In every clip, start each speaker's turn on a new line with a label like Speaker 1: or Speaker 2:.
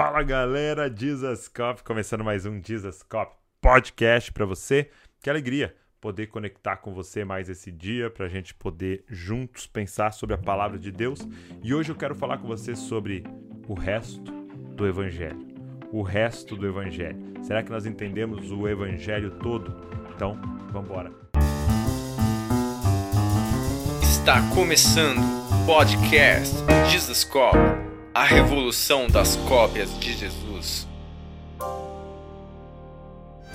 Speaker 1: Fala galera, Jesus Cop, começando mais um Jesus Cop podcast para você. Que alegria poder conectar com você mais esse dia para a gente poder juntos pensar sobre a palavra de Deus. E hoje eu quero falar com você sobre o resto do Evangelho. O resto do Evangelho. Será que nós entendemos o Evangelho todo? Então, vamos embora.
Speaker 2: Está começando o podcast Jesus Cop, a revolução das cópias de Jesus.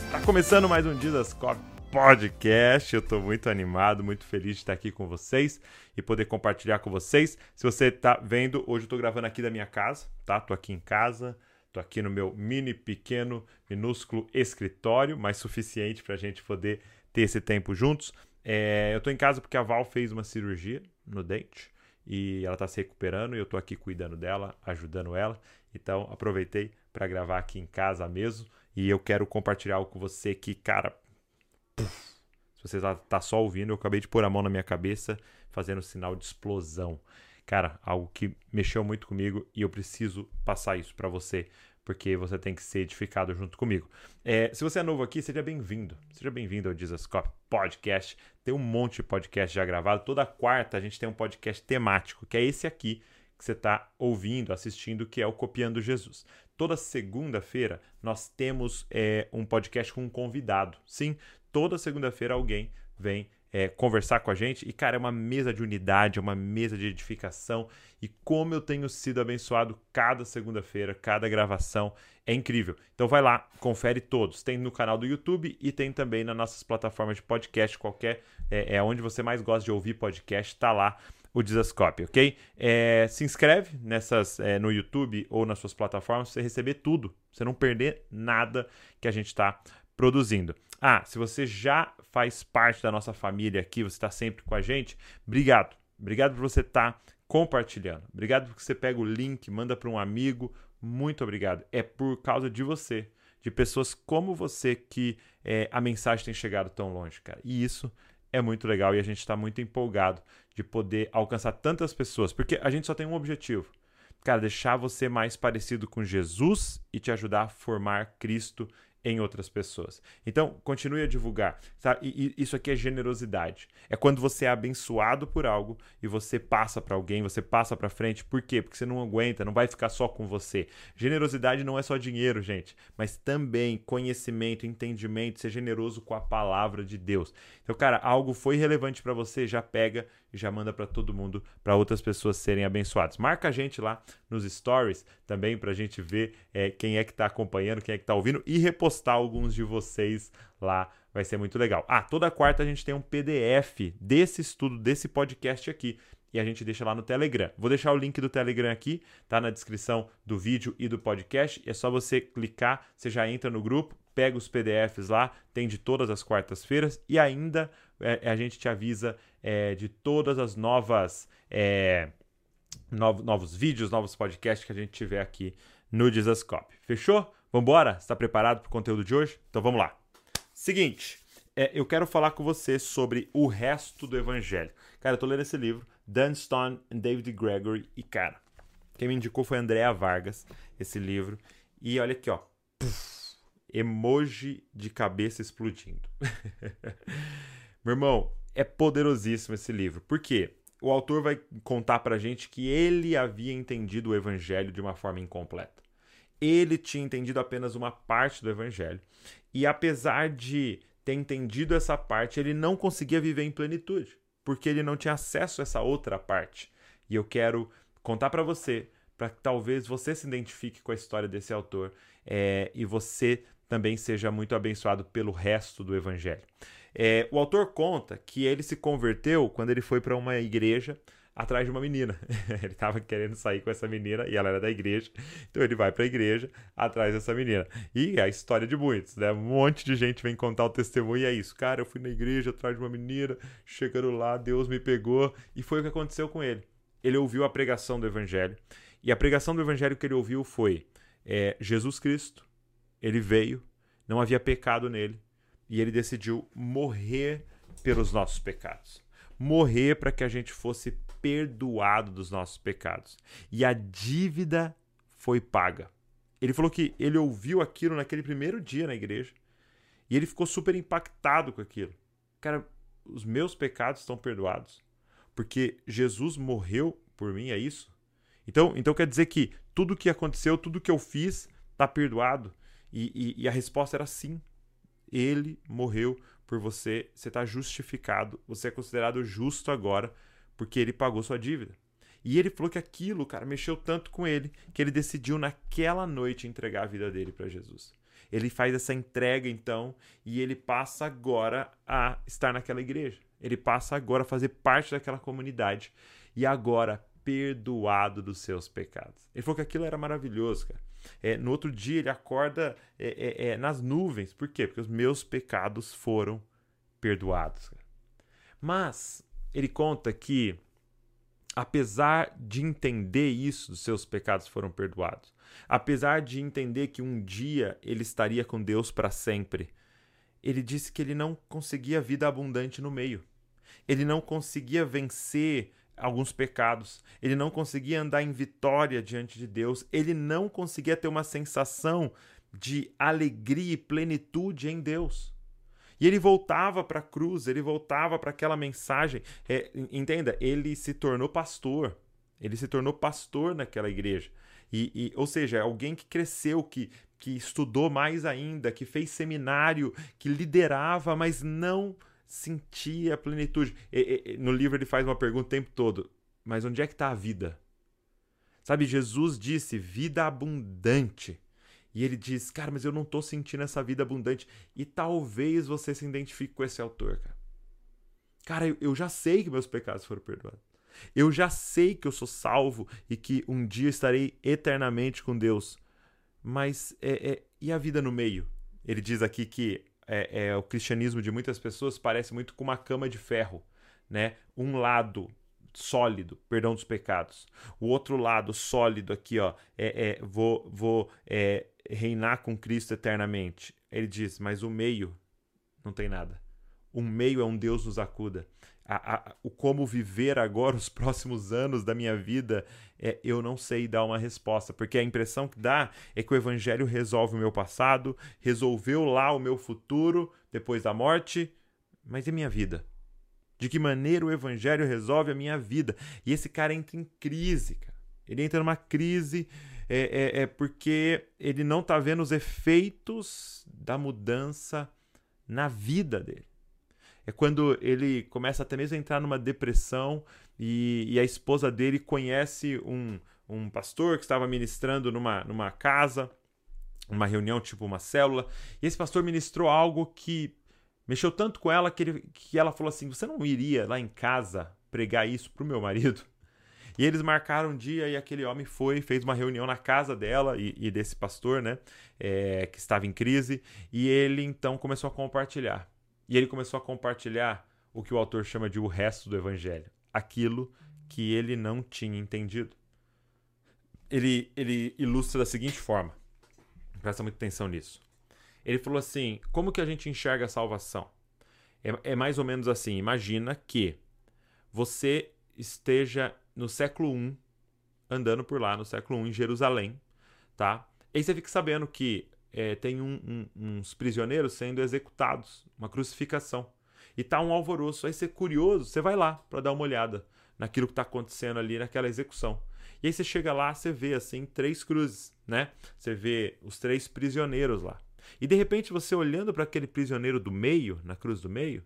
Speaker 1: Está começando mais um Jesus Cop podcast. Eu estou muito animado, muito feliz de estar aqui com vocês e poder compartilhar com vocês. Se você está vendo, hoje eu estou gravando aqui da minha casa, tá? Tô aqui em casa, tô aqui no meu mini, pequeno, minúsculo escritório, mas suficiente para a gente poder ter esse tempo juntos. É, eu tô em casa porque a Val fez uma cirurgia no dente e ela tá se recuperando e eu tô aqui cuidando dela, ajudando ela. Então aproveitei para gravar aqui em casa mesmo e eu quero compartilhar algo com você que, cara, puf, se você tá, tá só ouvindo, eu acabei de pôr a mão na minha cabeça fazendo sinal de explosão. Cara, algo que mexeu muito comigo e eu preciso passar isso para você, porque você tem que ser edificado junto comigo. É, se você é novo aqui, seja bem-vindo. Seja bem-vindo ao Dizascope Podcast. Tem um monte de podcast já gravado. Toda quarta a gente tem um podcast temático, que é esse aqui que você está ouvindo, assistindo, que é o Copiando Jesus. Toda segunda-feira nós temos é, um podcast com um convidado. Sim, toda segunda-feira alguém vem é, conversar com a gente. E, cara, é uma mesa de unidade, é uma mesa de edificação. E como eu tenho sido abençoado cada segunda-feira, cada gravação. É incrível. Então vai lá, confere todos. Tem no canal do YouTube e tem também nas nossas plataformas de podcast. Qualquer. É, é onde você mais gosta de ouvir podcast, tá lá o Dizascope, ok? É, se inscreve nessas é, no YouTube ou nas suas plataformas para você receber tudo, você não perder nada que a gente está produzindo. Ah, se você já faz parte da nossa família aqui, você está sempre com a gente, obrigado. Obrigado por você estar tá compartilhando. Obrigado porque você pega o link, manda para um amigo. Muito obrigado. É por causa de você, de pessoas como você, que é, a mensagem tem chegado tão longe, cara. E isso é muito legal e a gente está muito empolgado de poder alcançar tantas pessoas, porque a gente só tem um objetivo. Cara, deixar você mais parecido com Jesus e te ajudar a formar Cristo em outras pessoas. Então, continue a divulgar. Sabe? E, e isso aqui é generosidade. É quando você é abençoado por algo e você passa para alguém, você passa para frente. Por quê? Porque você não aguenta, não vai ficar só com você. Generosidade não é só dinheiro, gente, mas também conhecimento, entendimento, ser generoso com a palavra de Deus. Então, cara, algo foi relevante para você, já pega e já manda para todo mundo, para outras pessoas serem abençoadas. Marca a gente lá nos stories também para a gente ver é, quem é que está acompanhando, quem é que está ouvindo e repostar alguns de vocês lá. Vai ser muito legal. Ah, toda quarta a gente tem um PDF desse estudo, desse podcast aqui e a gente deixa lá no Telegram. Vou deixar o link do Telegram aqui, tá na descrição do vídeo e do podcast. É só você clicar, você já entra no grupo, pega os PDFs lá, tem de todas as quartas-feiras e ainda é, a gente te avisa é, de todas as novas é, novos, novos vídeos, novos podcasts que a gente tiver aqui no Dizascope. Fechou? Vambora? Está preparado para o conteúdo de hoje? Então vamos lá. Seguinte, é, eu quero falar com você sobre o resto do Evangelho. Cara, eu tô lendo esse livro, Dan Stone e David Gregory, e cara, quem me indicou foi Andrea Vargas, esse livro. E olha aqui, ó. Puff, emoji de cabeça explodindo. Meu irmão, é poderosíssimo esse livro. Por quê? O autor vai contar pra gente que ele havia entendido o evangelho de uma forma incompleta. Ele tinha entendido apenas uma parte do evangelho. E apesar de ter entendido essa parte, ele não conseguia viver em plenitude, porque ele não tinha acesso a essa outra parte. E eu quero contar para você, para que talvez você se identifique com a história desse autor é, e você também seja muito abençoado pelo resto do evangelho. É, o autor conta que ele se converteu quando ele foi para uma igreja atrás de uma menina. ele estava querendo sair com essa menina e ela era da igreja. Então ele vai para a igreja atrás dessa menina. E é a história de muitos, né? Um monte de gente vem contar o testemunho e é isso. Cara, eu fui na igreja atrás de uma menina, chegando lá, Deus me pegou. E foi o que aconteceu com ele. Ele ouviu a pregação do evangelho. E a pregação do evangelho que ele ouviu foi é, Jesus Cristo. Ele veio, não havia pecado nele e ele decidiu morrer pelos nossos pecados. Morrer para que a gente fosse perdoado dos nossos pecados. E a dívida foi paga. Ele falou que ele ouviu aquilo naquele primeiro dia na igreja e ele ficou super impactado com aquilo. Cara, os meus pecados estão perdoados porque Jesus morreu por mim, é isso? Então, então quer dizer que tudo que aconteceu, tudo que eu fiz, está perdoado? E, e, e a resposta era sim. Ele morreu por você, você está justificado, você é considerado justo agora, porque ele pagou sua dívida. E ele falou que aquilo, cara, mexeu tanto com ele que ele decidiu naquela noite entregar a vida dele para Jesus. Ele faz essa entrega então e ele passa agora a estar naquela igreja. Ele passa agora a fazer parte daquela comunidade e agora perdoado dos seus pecados. Ele falou que aquilo era maravilhoso, cara. É, no outro dia ele acorda é, é, é, nas nuvens. Por quê? Porque os meus pecados foram perdoados. Cara. Mas ele conta que, apesar de entender isso, os seus pecados foram perdoados, apesar de entender que um dia ele estaria com Deus para sempre, ele disse que ele não conseguia vida abundante no meio. Ele não conseguia vencer alguns pecados. Ele não conseguia andar em vitória diante de Deus. Ele não conseguia ter uma sensação de alegria e plenitude em Deus. E ele voltava para a cruz, ele voltava para aquela mensagem. É, entenda, ele se tornou pastor. Ele se tornou pastor naquela igreja. E, e, ou seja, alguém que cresceu, que, que estudou mais ainda, que fez seminário, que liderava, mas não sentia a plenitude. E, e, no livro ele faz uma pergunta o tempo todo: mas onde é que está a vida? Sabe, Jesus disse vida abundante. E ele diz, cara, mas eu não estou sentindo essa vida abundante. E talvez você se identifique com esse autor, cara. Cara, eu, eu já sei que meus pecados foram perdoados. Eu já sei que eu sou salvo e que um dia estarei eternamente com Deus. Mas é, é, e a vida no meio? Ele diz aqui que é, é, o cristianismo de muitas pessoas parece muito com uma cama de ferro, né? Um lado sólido, perdão dos pecados. O outro lado sólido aqui, ó, é, é vou, vou é, reinar com Cristo eternamente. Ele diz, mas o meio não tem nada. O meio é um Deus nos acuda. A, a, o como viver agora os próximos anos da minha vida, é, eu não sei dar uma resposta, porque a impressão que dá é que o Evangelho resolve o meu passado, resolveu lá o meu futuro depois da morte, mas e minha vida? De que maneira o Evangelho resolve a minha vida? E esse cara entra em crise, cara. Ele entra numa crise é, é, é porque ele não está vendo os efeitos da mudança na vida dele é quando ele começa até mesmo a entrar numa depressão e, e a esposa dele conhece um, um pastor que estava ministrando numa, numa casa, numa reunião, tipo uma célula, e esse pastor ministrou algo que mexeu tanto com ela que, ele, que ela falou assim: Você não iria lá em casa pregar isso pro meu marido? E eles marcaram um dia e aquele homem foi, fez uma reunião na casa dela e, e desse pastor, né, é, que estava em crise, e ele então começou a compartilhar. E ele começou a compartilhar o que o autor chama de o resto do evangelho, aquilo que ele não tinha entendido. Ele, ele ilustra da seguinte forma, presta muita atenção nisso. Ele falou assim: como que a gente enxerga a salvação? É, é mais ou menos assim: imagina que você esteja no século I, andando por lá, no século I, em Jerusalém, tá? E você fica sabendo que é, tem um, um, uns prisioneiros sendo executados, uma crucificação. E tá um alvoroço. Aí você é curioso, você vai lá para dar uma olhada naquilo que está acontecendo ali naquela execução. E aí você chega lá, você vê assim três cruzes, né? Você vê os três prisioneiros lá. E de repente você olhando para aquele prisioneiro do meio, na cruz do meio,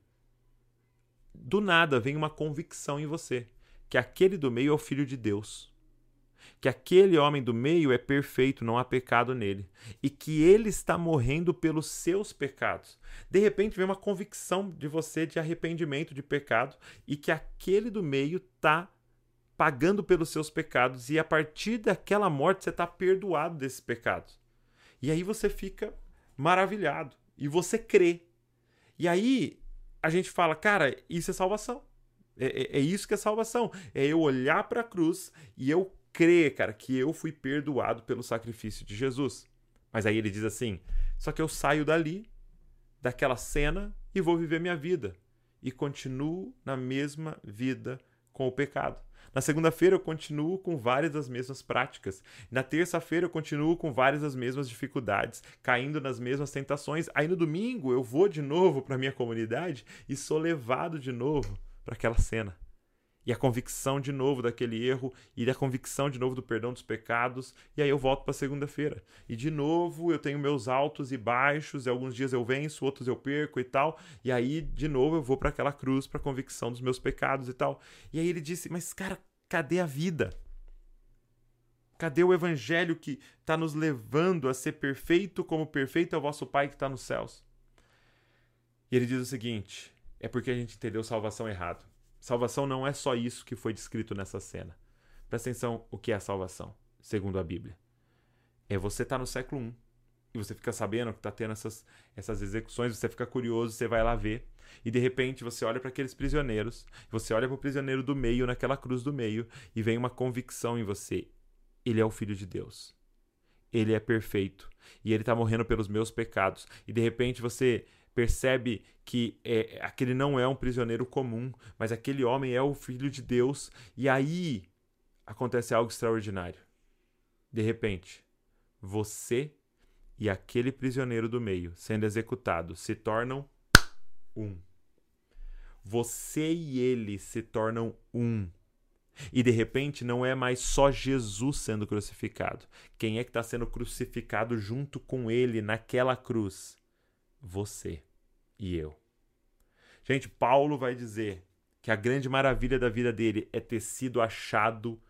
Speaker 1: do nada vem uma convicção em você que aquele do meio é o filho de Deus que aquele homem do meio é perfeito, não há pecado nele, e que ele está morrendo pelos seus pecados. De repente vem uma convicção de você de arrependimento de pecado e que aquele do meio está pagando pelos seus pecados e a partir daquela morte você está perdoado desses pecados. E aí você fica maravilhado e você crê. E aí a gente fala, cara, isso é salvação. É, é, é isso que é salvação. É eu olhar para a cruz e eu crer, cara, que eu fui perdoado pelo sacrifício de Jesus. Mas aí ele diz assim: só que eu saio dali, daquela cena, e vou viver minha vida. E continuo na mesma vida com o pecado. Na segunda-feira eu continuo com várias das mesmas práticas. Na terça-feira eu continuo com várias das mesmas dificuldades, caindo nas mesmas tentações. Aí no domingo eu vou de novo para minha comunidade e sou levado de novo para aquela cena e a convicção de novo daquele erro e a convicção de novo do perdão dos pecados, e aí eu volto para segunda-feira. E de novo eu tenho meus altos e baixos, e alguns dias eu venço, outros eu perco e tal, e aí de novo eu vou para aquela cruz para a convicção dos meus pecados e tal. E aí ele disse: "Mas cara, cadê a vida? Cadê o evangelho que está nos levando a ser perfeito como perfeito é o vosso Pai que está nos céus?" E ele diz o seguinte: é porque a gente entendeu salvação errado. Salvação não é só isso que foi descrito nessa cena. Presta atenção o que é a salvação, segundo a Bíblia. É você estar tá no século I e você fica sabendo que está tendo essas, essas execuções, você fica curioso, você vai lá ver, e de repente você olha para aqueles prisioneiros, você olha para o prisioneiro do meio, naquela cruz do meio, e vem uma convicção em você: ele é o Filho de Deus. Ele é perfeito e ele está morrendo pelos meus pecados. E de repente você percebe que é, aquele não é um prisioneiro comum, mas aquele homem é o filho de Deus, e aí acontece algo extraordinário. De repente, você e aquele prisioneiro do meio sendo executado se tornam um. Você e ele se tornam um. E de repente não é mais só Jesus sendo crucificado. Quem é que está sendo crucificado junto com ele naquela cruz? Você e eu. Gente, Paulo vai dizer que a grande maravilha da vida dele é ter sido achado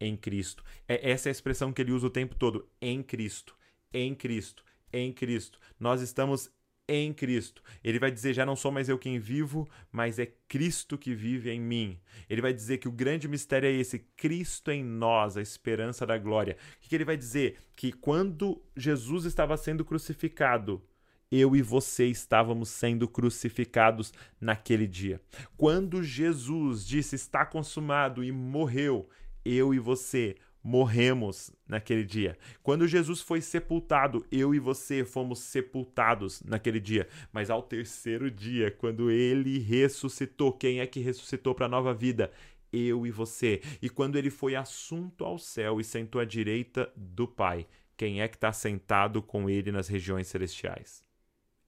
Speaker 1: em Cristo. É essa é a expressão que ele usa o tempo todo, em Cristo, em Cristo, em Cristo. Nós estamos em Cristo. Ele vai dizer: já não sou mais eu quem vivo, mas é Cristo que vive em mim. Ele vai dizer que o grande mistério é esse: Cristo em nós, a esperança da glória. O que ele vai dizer? Que quando Jesus estava sendo crucificado, eu e você estávamos sendo crucificados naquele dia. Quando Jesus disse está consumado e morreu, eu e você morremos naquele dia. Quando Jesus foi sepultado, eu e você fomos sepultados naquele dia. Mas ao terceiro dia, quando ele ressuscitou, quem é que ressuscitou para a nova vida? Eu e você. E quando ele foi assunto ao céu e sentou à direita do Pai, quem é que está sentado com ele nas regiões celestiais?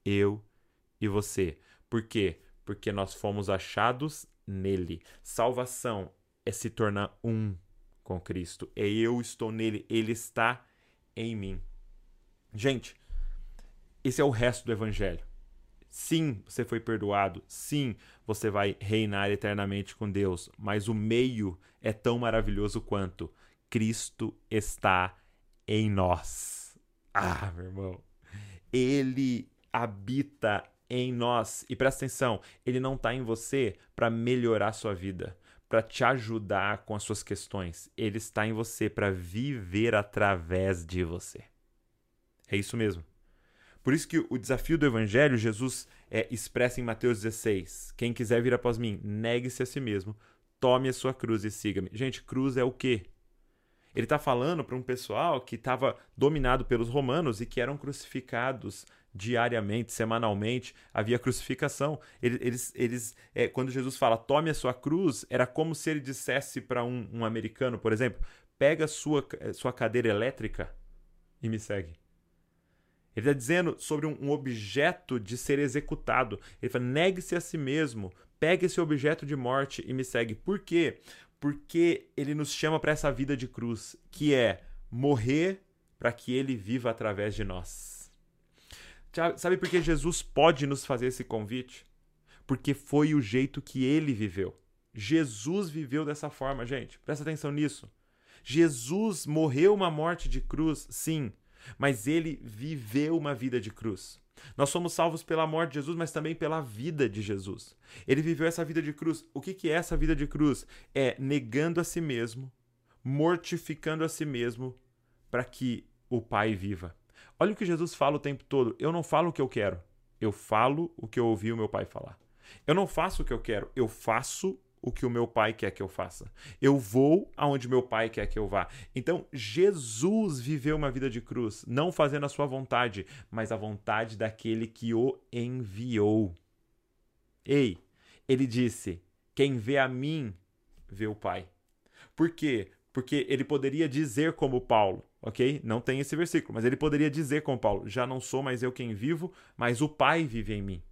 Speaker 1: Eu e você. Por quê? Porque nós fomos achados nele. Salvação é se tornar um com Cristo. É eu estou nele, ele está em mim. Gente, esse é o resto do evangelho. Sim, você foi perdoado. Sim, você vai reinar eternamente com Deus. Mas o meio é tão maravilhoso quanto Cristo está em nós. Ah, meu irmão. Ele habita em nós. E presta atenção, ele não está em você para melhorar sua vida, para te ajudar com as suas questões. Ele está em você para viver através de você. É isso mesmo. Por isso que o desafio do evangelho, Jesus é, expressa em Mateus 16: Quem quiser vir após mim, negue-se a si mesmo, tome a sua cruz e siga-me. Gente, cruz é o quê? Ele está falando para um pessoal que estava dominado pelos romanos e que eram crucificados diariamente, semanalmente, havia crucificação. Eles, eles é, quando Jesus fala tome a sua cruz, era como se ele dissesse para um, um, americano, por exemplo, pega sua, sua cadeira elétrica e me segue. Ele está dizendo sobre um, um, objeto de ser executado. Ele fala: negue-se a si mesmo, pegue esse objeto de morte e me segue. Por quê? Porque ele nos chama para essa vida de cruz, que é morrer para que ele viva através de nós. Sabe por que Jesus pode nos fazer esse convite? Porque foi o jeito que ele viveu. Jesus viveu dessa forma, gente. Presta atenção nisso. Jesus morreu uma morte de cruz, sim, mas ele viveu uma vida de cruz. Nós somos salvos pela morte de Jesus, mas também pela vida de Jesus. Ele viveu essa vida de cruz. O que é essa vida de cruz? É negando a si mesmo, mortificando a si mesmo, para que o Pai viva. Olha o que Jesus fala o tempo todo. Eu não falo o que eu quero. Eu falo o que eu ouvi o meu pai falar. Eu não faço o que eu quero. Eu faço o que o meu pai quer que eu faça. Eu vou aonde meu pai quer que eu vá. Então, Jesus viveu uma vida de cruz, não fazendo a sua vontade, mas a vontade daquele que o enviou. Ei, ele disse: Quem vê a mim, vê o Pai. Por quê? Porque ele poderia dizer como Paulo, ok? Não tem esse versículo, mas ele poderia dizer como Paulo: Já não sou mais eu quem vivo, mas o Pai vive em mim.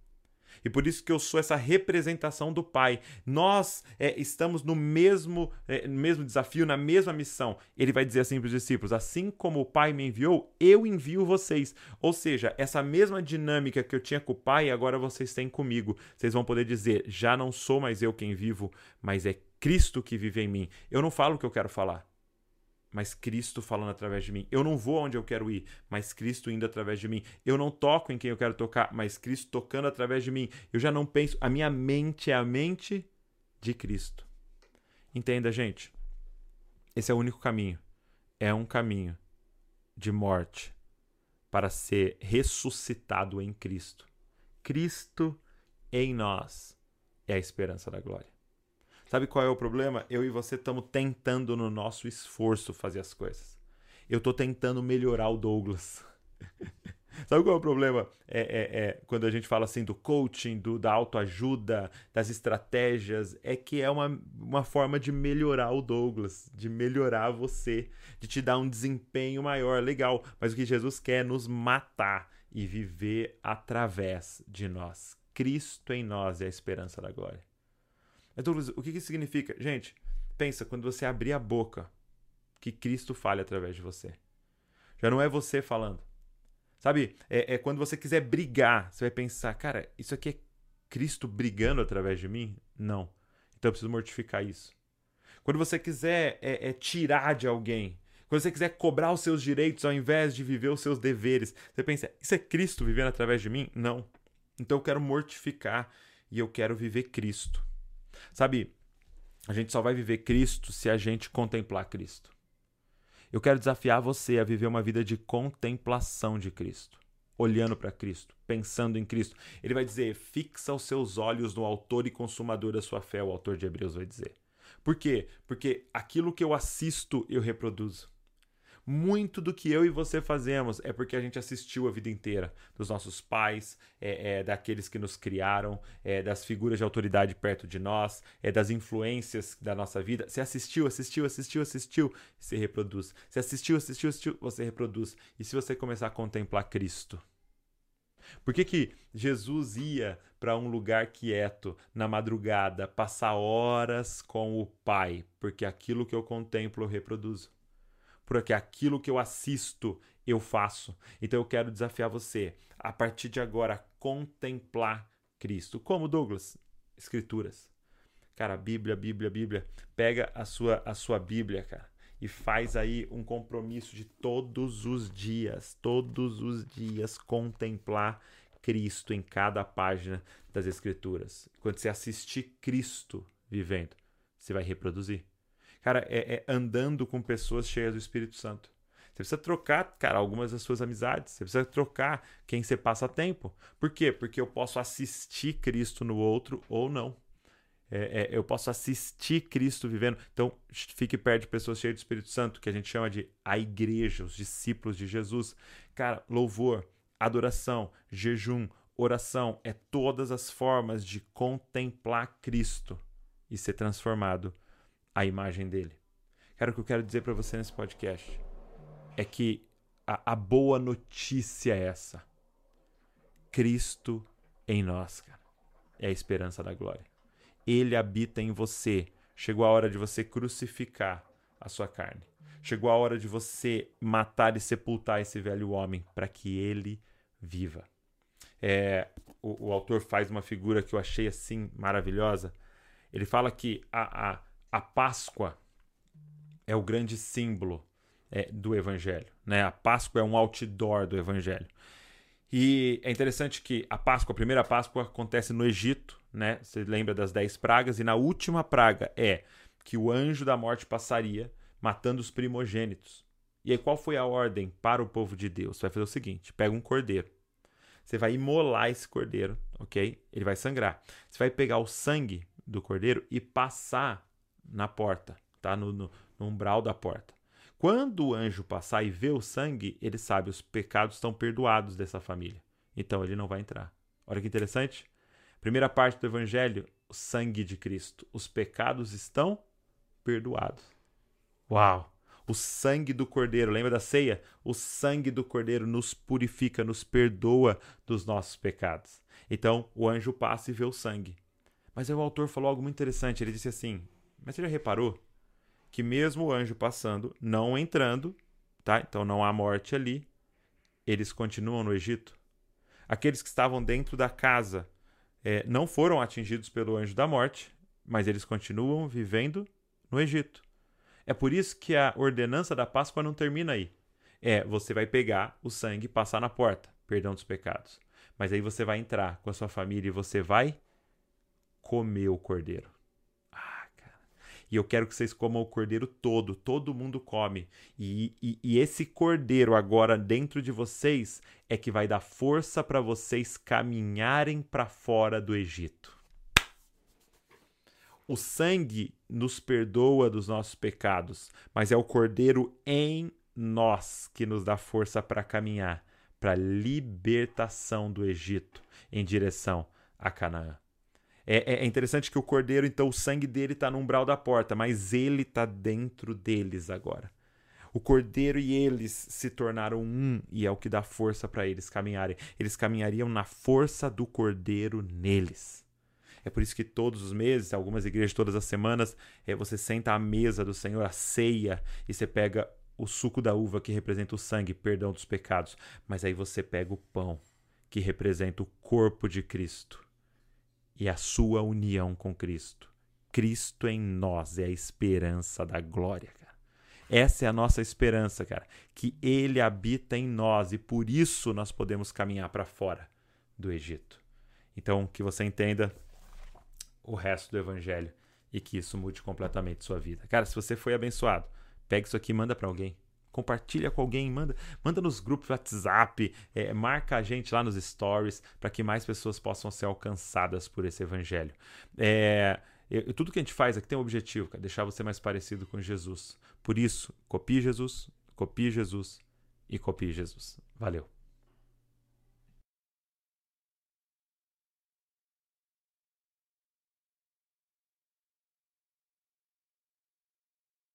Speaker 1: E por isso que eu sou essa representação do Pai. Nós é, estamos no mesmo, é, mesmo desafio, na mesma missão. Ele vai dizer assim para os discípulos: Assim como o Pai me enviou, eu envio vocês. Ou seja, essa mesma dinâmica que eu tinha com o Pai, agora vocês têm comigo. Vocês vão poder dizer: Já não sou mais eu quem vivo, mas é Cristo que vive em mim. Eu não falo o que eu quero falar mas Cristo falando através de mim. Eu não vou onde eu quero ir, mas Cristo indo através de mim. Eu não toco em quem eu quero tocar, mas Cristo tocando através de mim. Eu já não penso, a minha mente é a mente de Cristo. Entenda, gente. Esse é o único caminho. É um caminho de morte para ser ressuscitado em Cristo. Cristo em nós é a esperança da glória. Sabe qual é o problema? Eu e você estamos tentando no nosso esforço fazer as coisas. Eu estou tentando melhorar o Douglas. Sabe qual é o problema? É, é, é, quando a gente fala assim do coaching, do, da autoajuda, das estratégias, é que é uma, uma forma de melhorar o Douglas, de melhorar você, de te dar um desempenho maior, legal. Mas o que Jesus quer é nos matar e viver através de nós. Cristo em nós é a esperança da glória. Então, o que isso significa? Gente, pensa, quando você abrir a boca, que Cristo fale através de você. Já não é você falando. Sabe, é, é, quando você quiser brigar, você vai pensar, cara, isso aqui é Cristo brigando através de mim? Não. Então eu preciso mortificar isso. Quando você quiser é, é, tirar de alguém, quando você quiser cobrar os seus direitos ao invés de viver os seus deveres, você pensa, isso é Cristo vivendo através de mim? Não. Então eu quero mortificar e eu quero viver Cristo. Sabe, a gente só vai viver Cristo se a gente contemplar Cristo. Eu quero desafiar você a viver uma vida de contemplação de Cristo, olhando para Cristo, pensando em Cristo. Ele vai dizer: fixa os seus olhos no autor e consumador da sua fé, o autor de Hebreus vai dizer. Por quê? Porque aquilo que eu assisto, eu reproduzo. Muito do que eu e você fazemos é porque a gente assistiu a vida inteira dos nossos pais, é, é daqueles que nos criaram, é, das figuras de autoridade perto de nós, é das influências da nossa vida. Você assistiu, assistiu, assistiu, assistiu, você reproduz. Você assistiu, assistiu, assistiu, você reproduz. E se você começar a contemplar Cristo? Por que, que Jesus ia para um lugar quieto, na madrugada, passar horas com o Pai? Porque aquilo que eu contemplo eu reproduzo porque aquilo que eu assisto eu faço. Então eu quero desafiar você, a partir de agora, contemplar Cristo. Como, Douglas? Escrituras. Cara, Bíblia, Bíblia, Bíblia. Pega a sua, a sua Bíblia, cara, e faz aí um compromisso de todos os dias, todos os dias contemplar Cristo em cada página das Escrituras. Quando você assistir Cristo vivendo, você vai reproduzir. Cara, é, é andando com pessoas cheias do Espírito Santo. Você precisa trocar, cara, algumas das suas amizades. Você precisa trocar quem você passa tempo. Por quê? Porque eu posso assistir Cristo no outro ou não. É, é, eu posso assistir Cristo vivendo. Então, fique perto de pessoas cheias do Espírito Santo, que a gente chama de a igreja, os discípulos de Jesus. Cara, louvor, adoração, jejum, oração é todas as formas de contemplar Cristo e ser transformado a imagem dele. Cara, o que eu quero dizer para você nesse podcast é que a, a, boa notícia é essa. Cristo em nós, cara. É a esperança da glória. Ele habita em você. Chegou a hora de você crucificar a sua carne. Chegou a hora de você matar e sepultar esse velho homem para que ele viva. É, o, o, autor faz uma figura que eu achei assim maravilhosa. Ele fala que a, a, a Páscoa é o grande símbolo é, do Evangelho. Né? A Páscoa é um outdoor do Evangelho. E é interessante que a Páscoa, a primeira Páscoa, acontece no Egito, né? Você lembra das dez pragas, e na última praga é que o anjo da morte passaria, matando os primogênitos. E aí, qual foi a ordem para o povo de Deus? Você vai fazer o seguinte: pega um cordeiro. Você vai imolar esse cordeiro, ok? Ele vai sangrar. Você vai pegar o sangue do cordeiro e passar na porta, tá? No, no, no umbral da porta. Quando o anjo passar e ver o sangue, ele sabe os pecados estão perdoados dessa família. Então ele não vai entrar. Olha que interessante. Primeira parte do evangelho, o sangue de Cristo. Os pecados estão perdoados. Uau! O sangue do Cordeiro, lembra da ceia? O sangue do Cordeiro nos purifica, nos perdoa dos nossos pecados. Então o anjo passa e vê o sangue. Mas aí o autor falou algo muito interessante. Ele disse assim: Mas você já reparou que mesmo o anjo passando, não entrando, tá? Então não há morte ali, eles continuam no Egito? Aqueles que estavam dentro da casa é, não foram atingidos pelo anjo da morte, mas eles continuam vivendo no Egito. É por isso que a ordenança da Páscoa não termina aí. É, você vai pegar o sangue e passar na porta, perdão dos pecados. Mas aí você vai entrar com a sua família e você vai comer o cordeiro. E eu quero que vocês comam o cordeiro todo, todo mundo come. E, e, e esse cordeiro agora dentro de vocês é que vai dar força para vocês caminharem para fora do Egito. O sangue nos perdoa dos nossos pecados, mas é o Cordeiro em nós que nos dá força para caminhar para a libertação do Egito em direção a Canaã. É, é, é, interessante que o cordeiro, então, o sangue dele está no umbral da porta, mas ele está dentro deles agora. O cordeiro e eles se tornaram um, e é o que dá força para eles caminharem. Eles caminhariam na força do cordeiro neles. É por isso que todos os meses, algumas igrejas todas as semanas, é, você senta à mesa do Senhor, a ceia, e você pega o suco da uva que representa o sangue, perdão dos pecados, mas aí você pega o pão que representa o corpo de Cristo e a sua união com Cristo. Cristo em nós é a esperança da glória, cara. Essa é a nossa esperança, cara, que ele habita em nós e por isso nós podemos caminhar para fora do Egito. Então, que você entenda o resto do evangelho e que isso mude completamente sua vida. Cara, se você foi abençoado, pega isso aqui e manda para alguém. Compartilha com alguém, manda, manda nos grupos WhatsApp, é, marca a gente lá nos stories para que mais pessoas possam ser alcançadas por esse evangelho. É, eu, tudo que a gente faz aqui tem um objetivo, cara, deixar você mais parecido com Jesus. Por isso, copie Jesus, copie Jesus e copie Jesus. Valeu.